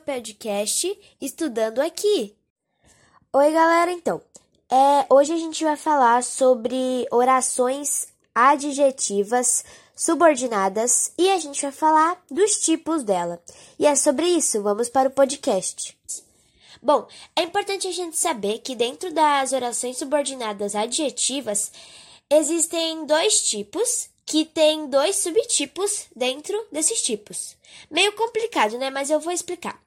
meu podcast Estudando Aqui. Oi, galera, então. É, hoje a gente vai falar sobre orações adjetivas subordinadas e a gente vai falar dos tipos dela. E é sobre isso, vamos para o podcast. Bom, é importante a gente saber que dentro das orações subordinadas adjetivas existem dois tipos que tem dois subtipos dentro desses tipos. Meio complicado, né? Mas eu vou explicar.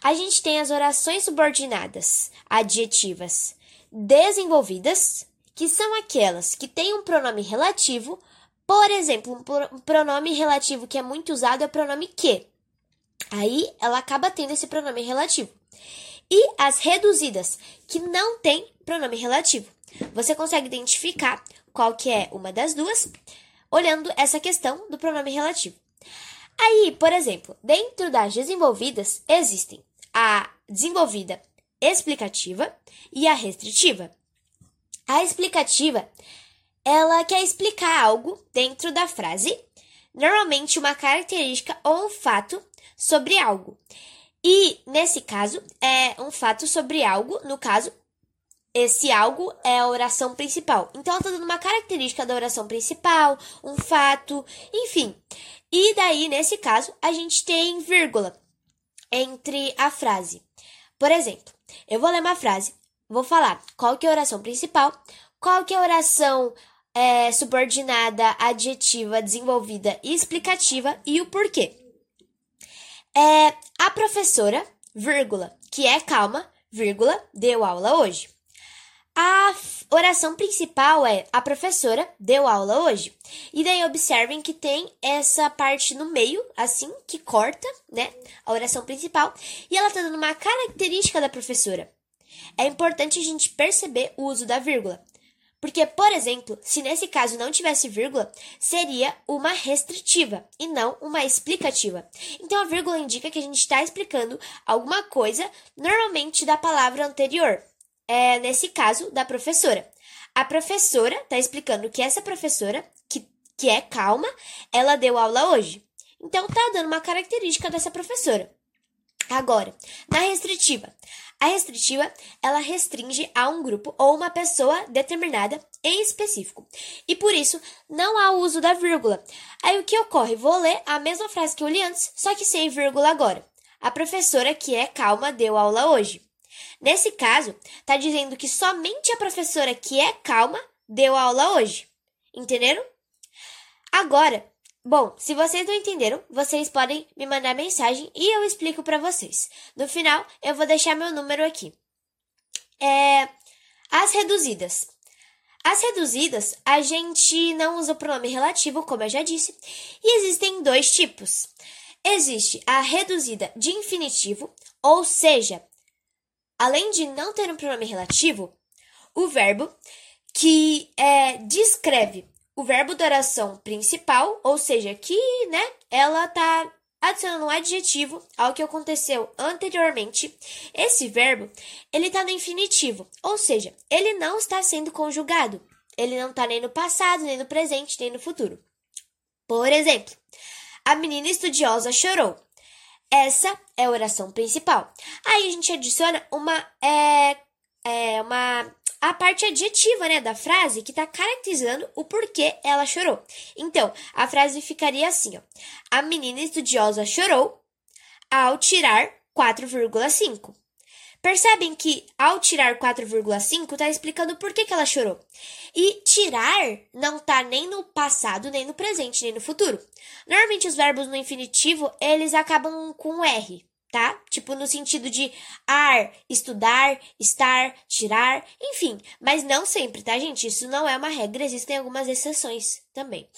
A gente tem as orações subordinadas adjetivas desenvolvidas, que são aquelas que têm um pronome relativo. Por exemplo, um pronome relativo que é muito usado é o pronome que. Aí ela acaba tendo esse pronome relativo. E as reduzidas, que não têm pronome relativo. Você consegue identificar qual que é uma das duas olhando essa questão do pronome relativo. Aí, por exemplo, dentro das desenvolvidas existem a desenvolvida explicativa e a restritiva. A explicativa, ela quer explicar algo dentro da frase, normalmente uma característica ou um fato sobre algo. E nesse caso, é um fato sobre algo, no caso, esse algo é a oração principal. Então, ela está dando uma característica da oração principal, um fato, enfim. E daí, nesse caso, a gente tem vírgula entre a frase. Por exemplo, eu vou ler uma frase, vou falar qual que é a oração principal, qual que é a oração é, subordinada, adjetiva, desenvolvida e explicativa e o porquê. É, a professora, vírgula, que é calma, vírgula, deu aula hoje. A oração principal é a professora deu aula hoje. E daí observem que tem essa parte no meio, assim, que corta, né? A oração principal. E ela tá dando uma característica da professora. É importante a gente perceber o uso da vírgula. Porque, por exemplo, se nesse caso não tivesse vírgula, seria uma restritiva e não uma explicativa. Então, a vírgula indica que a gente está explicando alguma coisa, normalmente da palavra anterior é, nesse caso, da professora. A professora está explicando que essa professora, que, que é calma, ela deu aula hoje. Então, tá dando uma característica dessa professora. Agora, na restritiva. A restritiva, ela restringe a um grupo ou uma pessoa determinada em específico. E por isso, não há o uso da vírgula. Aí o que ocorre? Vou ler a mesma frase que eu li antes, só que sem vírgula agora. A professora que é calma deu aula hoje. Nesse caso, está dizendo que somente a professora que é calma deu aula hoje. Entenderam? Agora, bom, se vocês não entenderam, vocês podem me mandar mensagem e eu explico para vocês. No final, eu vou deixar meu número aqui. É, as reduzidas. As reduzidas, a gente não usa o pronome relativo, como eu já disse, e existem dois tipos. Existe a reduzida de infinitivo, ou seja, além de não ter um pronome relativo, o verbo que é, descreve o verbo da oração principal, ou seja, que né, ela está adicionando um adjetivo ao que aconteceu anteriormente. Esse verbo ele está no infinitivo, ou seja, ele não está sendo conjugado. Ele não está nem no passado, nem no presente, nem no futuro. Por exemplo, a menina estudiosa chorou. Essa é a oração principal. Aí a gente adiciona uma é, é uma a parte adjetiva, né, da frase que está caracterizando o porquê ela chorou. Então, a frase ficaria assim, ó: A menina estudiosa chorou ao tirar 4,5. Percebem que ao tirar 4,5 está explicando por que, que ela chorou. E tirar não está nem no passado, nem no presente, nem no futuro. Normalmente os verbos no infinitivo, eles acabam com R, tá? Tipo no sentido de ar, estudar, estar, tirar, enfim. Mas não sempre, tá, gente? Isso não é uma regra, existem algumas exceções também.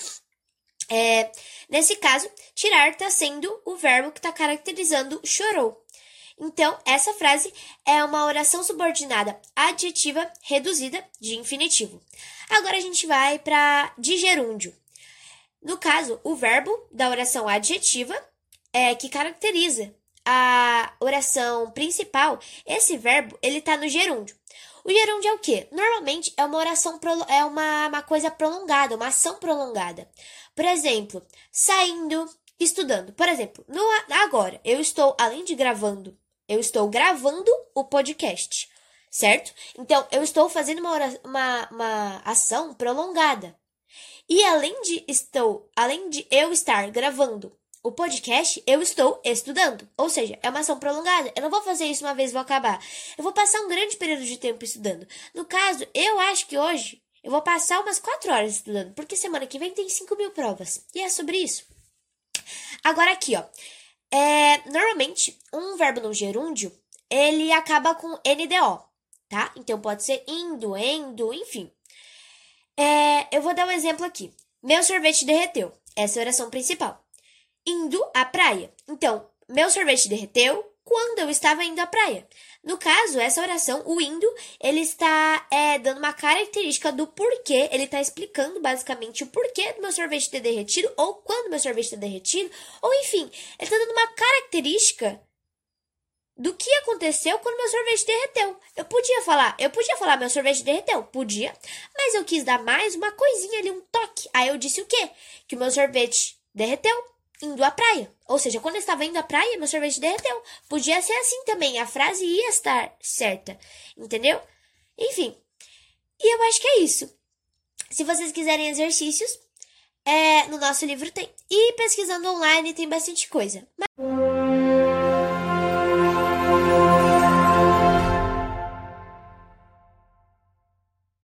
É, nesse caso, tirar está sendo o verbo que está caracterizando chorou. Então, essa frase é uma oração subordinada adjetiva reduzida de infinitivo. Agora a gente vai para de gerúndio. No caso, o verbo da oração adjetiva é que caracteriza a oração principal, esse verbo, ele está no gerúndio. O gerúndio é o quê? Normalmente é uma oração é uma, uma coisa prolongada, uma ação prolongada. Por exemplo, saindo, estudando. Por exemplo, no agora eu estou além de gravando Eu estou gravando o podcast, certo? Então, eu estou fazendo uma, uma, uma ação prolongada. E além de estou, além de eu estar gravando o podcast, eu estou estudando. Ou seja, é uma ação prolongada. Eu não vou fazer isso uma vez e vou acabar. Eu vou passar um grande período de tempo estudando. No caso, eu acho que hoje eu vou passar umas 4 horas estudando, porque semana que vem tem 5 mil provas. E é sobre isso. Agora aqui, ó. É, normalmente, um verbo no gerúndio, ele acaba com NDO, tá? Então pode ser indo, endo, enfim. É, eu vou dar um exemplo aqui. Meu sorvete derreteu. Essa é a oração principal. Indo à praia. Então, meu sorvete derreteu quando eu estava indo à praia. No caso, essa oração, o indo, ele está é, dando uma característica do porquê, ele está explicando basicamente o porquê do meu sorvete ter derretido, ou quando meu sorvete ter derretido, ou enfim, ele está dando uma característica do que aconteceu quando meu sorvete derreteu. Eu podia falar, eu podia falar meu sorvete derreteu, podia, mas eu quis dar mais uma coisinha ali, um toque. Aí eu disse o quê? Que o meu sorvete derreteu indo à praia. Ou seja, quando eu estava indo à praia, meu sorvete derreteu. Podia ser assim também, a frase ia estar certa, entendeu? Enfim. E eu acho que é isso. Se vocês quiserem exercícios, é, no nosso livro tem. E pesquisando online tem bastante coisa. Mas...